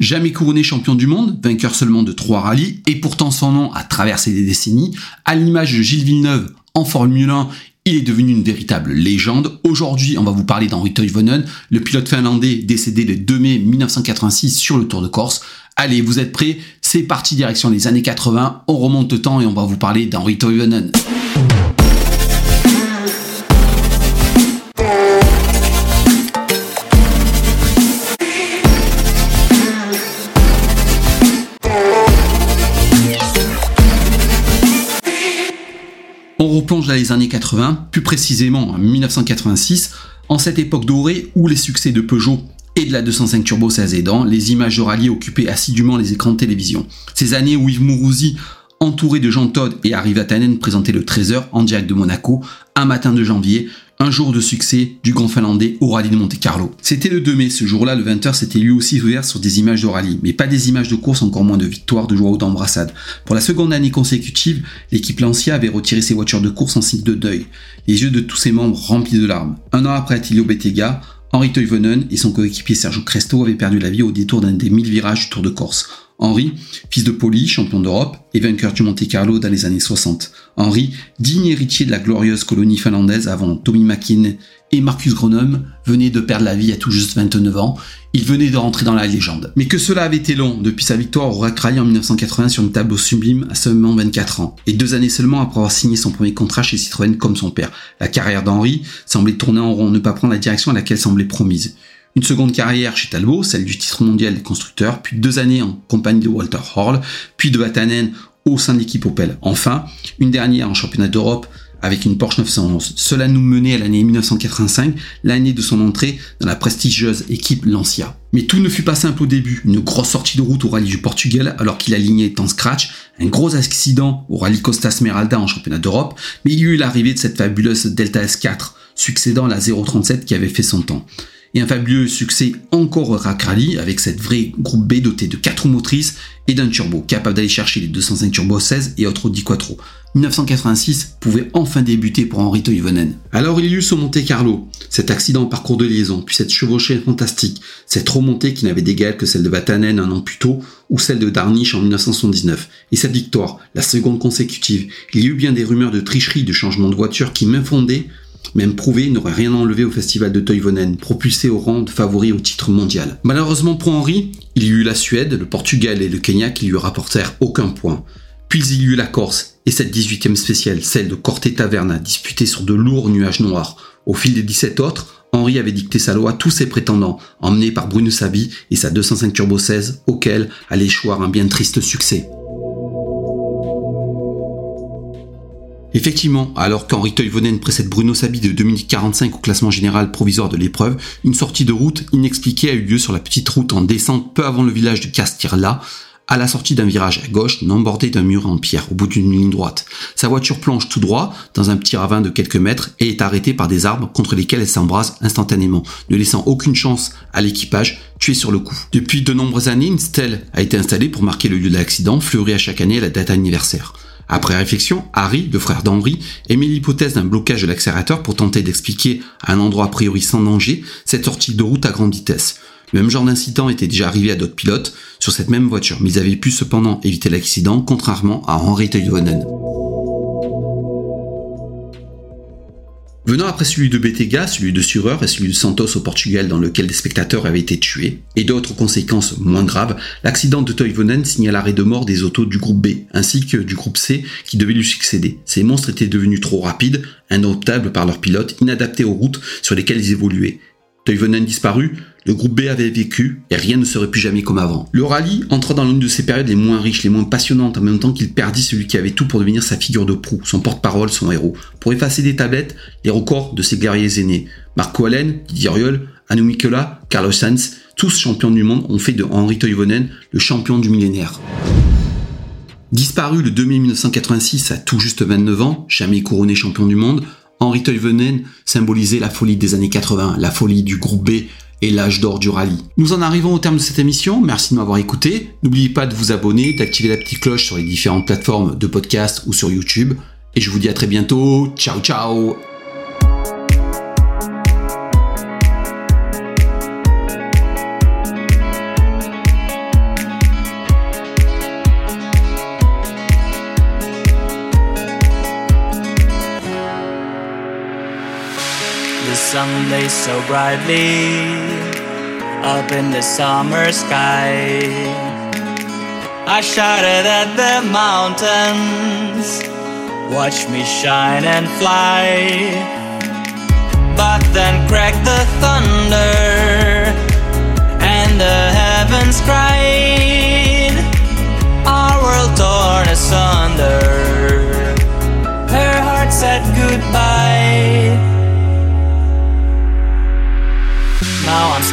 Jamais couronné champion du monde, vainqueur seulement de trois rallyes, et pourtant son nom a traversé des décennies, à l'image de Gilles Villeneuve en Formule 1 il est devenu une véritable légende. Aujourd'hui, on va vous parler d'Henri Toivonen, le pilote finlandais décédé le 2 mai 1986 sur le Tour de Corse. Allez, vous êtes prêts? C'est parti direction les années 80. On remonte le temps et on va vous parler d'Henri Toivonen. On replonge dans les années 80, plus précisément en 1986, en cette époque dorée où les succès de Peugeot et de la 205 Turbo 16 aidant, les images de rallye occupaient assidûment les écrans de télévision. Ces années où Yves Mourouzi, entouré de Jean Todd et Harry Vatanen, présentait le Trésor en direct de Monaco, un matin de janvier, un jour de succès du grand finlandais au rallye de Monte Carlo. C'était le 2 mai, ce jour-là, le 20h, c'était lui aussi ouvert sur des images de rallye, mais pas des images de course, encore moins de victoires, de joie ou d'embrassade. Pour la seconde année consécutive, l'équipe Lancia avait retiré ses voitures de course en signe de deuil, les yeux de tous ses membres remplis de larmes. Un an après Attilio Bettega, Henri Toivonen et son coéquipier Sergio Cresto avaient perdu la vie au détour d'un des mille virages du Tour de Corse. Henri, fils de Poli, champion d'Europe et vainqueur du Monte Carlo dans les années 60. Henri, digne héritier de la glorieuse colonie finlandaise avant Tommy Makin et Marcus Gronholm, venait de perdre la vie à tout juste 29 ans. Il venait de rentrer dans la légende. Mais que cela avait été long depuis sa victoire au Rack Rally en 1980 sur une tableau sublime à seulement 24 ans. Et deux années seulement après avoir signé son premier contrat chez Citroën comme son père. La carrière d'Henri semblait tourner en rond, ne pas prendre la direction à laquelle semblait promise. Une seconde carrière chez Talbot, celle du titre mondial des constructeurs, puis deux années en compagnie de Walter Horl, puis de Vatanen au sein de l'équipe Opel. Enfin, une dernière en championnat d'Europe avec une Porsche 911. Cela nous menait à l'année 1985, l'année de son entrée dans la prestigieuse équipe Lancia. Mais tout ne fut pas simple au début. Une grosse sortie de route au rallye du Portugal alors qu'il alignait en scratch, un gros accident au rallye Costa Smeralda en championnat d'Europe, mais il y eut l'arrivée de cette fabuleuse Delta S4, succédant à la 037 qui avait fait son temps et un fabuleux succès encore au Rack Rally avec cette vraie groupe B dotée de 4 roues motrices et d'un turbo capable d'aller chercher les 205 Turbo 16 et autres Audi Quattro. 1986 pouvait enfin débuter pour Henri Toivonen. Alors il y eut ce Monte Carlo, cet accident en parcours de liaison, puis cette chevauchée fantastique, cette remontée qui n'avait d'égal que celle de Vatanen un an plus tôt ou celle de Darniche en 1979. Et cette victoire, la seconde consécutive, il y eut bien des rumeurs de tricherie, de changement de voiture qui m'infondaient même prouvé, n'aurait rien enlevé au festival de Toivonen, propulsé au rang de favori au titre mondial. Malheureusement pour Henri, il y eut la Suède, le Portugal et le Kenya qui lui rapportèrent aucun point. Puis il y eut la Corse, et cette 18e spéciale, celle de Corte Taverna, disputée sur de lourds nuages noirs. Au fil des 17 autres, Henri avait dicté sa loi à tous ses prétendants, emmenés par Bruno Sabi et sa 205 Turbo 16, auquel allait choir un bien triste succès. Effectivement, alors qu'Henri Toivonen précède Bruno Sabi de 2045 au classement général provisoire de l'épreuve, une sortie de route inexpliquée a eu lieu sur la petite route en descente peu avant le village de Castirla, à la sortie d'un virage à gauche non bordé d'un mur en pierre au bout d'une ligne droite. Sa voiture plonge tout droit dans un petit ravin de quelques mètres et est arrêtée par des arbres contre lesquels elle s'embrase instantanément, ne laissant aucune chance à l'équipage tué sur le coup. Depuis de nombreuses années, une stèle a été installée pour marquer le lieu de l'accident, fleurie à chaque année à la date anniversaire. Après réflexion, Harry, le frère d'Henri, émet l'hypothèse d'un blocage de l'accélérateur pour tenter d'expliquer à un endroit a priori sans danger cette sortie de route à grande vitesse. Le même genre d'incident était déjà arrivé à d'autres pilotes sur cette même voiture, mais ils avaient pu cependant éviter l'accident, contrairement à Henri Toivonen. Venant après celui de Bettega, celui de Surer et celui de Santos au Portugal dans lequel des spectateurs avaient été tués, et d'autres conséquences moins graves, l'accident de Toivonen signa l'arrêt de mort des autos du groupe B, ainsi que du groupe C qui devait lui succéder. Ces monstres étaient devenus trop rapides, inoptables par leurs pilotes, inadaptés aux routes sur lesquelles ils évoluaient. Toivonen disparu, le groupe B avait vécu et rien ne serait plus jamais comme avant. Le rallye entra dans l'une de ses périodes les moins riches, les moins passionnantes, en même temps qu'il perdit celui qui avait tout pour devenir sa figure de proue, son porte-parole, son héros, pour effacer des tablettes les records de ses guerriers aînés. Marco Allen, Didier Riol, Anu Mikola, Carlos Sainz, tous champions du monde, ont fait de Henri Toivonen le champion du millénaire. Disparu le 2 mai 1986 à tout juste 29 ans, jamais couronné champion du monde, Henri Toivonen symbolisait la folie des années 80, la folie du groupe B et l'âge d'or du rallye. Nous en arrivons au terme de cette émission, merci de m'avoir écouté. N'oubliez pas de vous abonner, d'activer la petite cloche sur les différentes plateformes de podcast ou sur YouTube. Et je vous dis à très bientôt. Ciao ciao sun so brightly up in the summer sky. I shouted at the mountains, watch me shine and fly. But then cracked the thunder,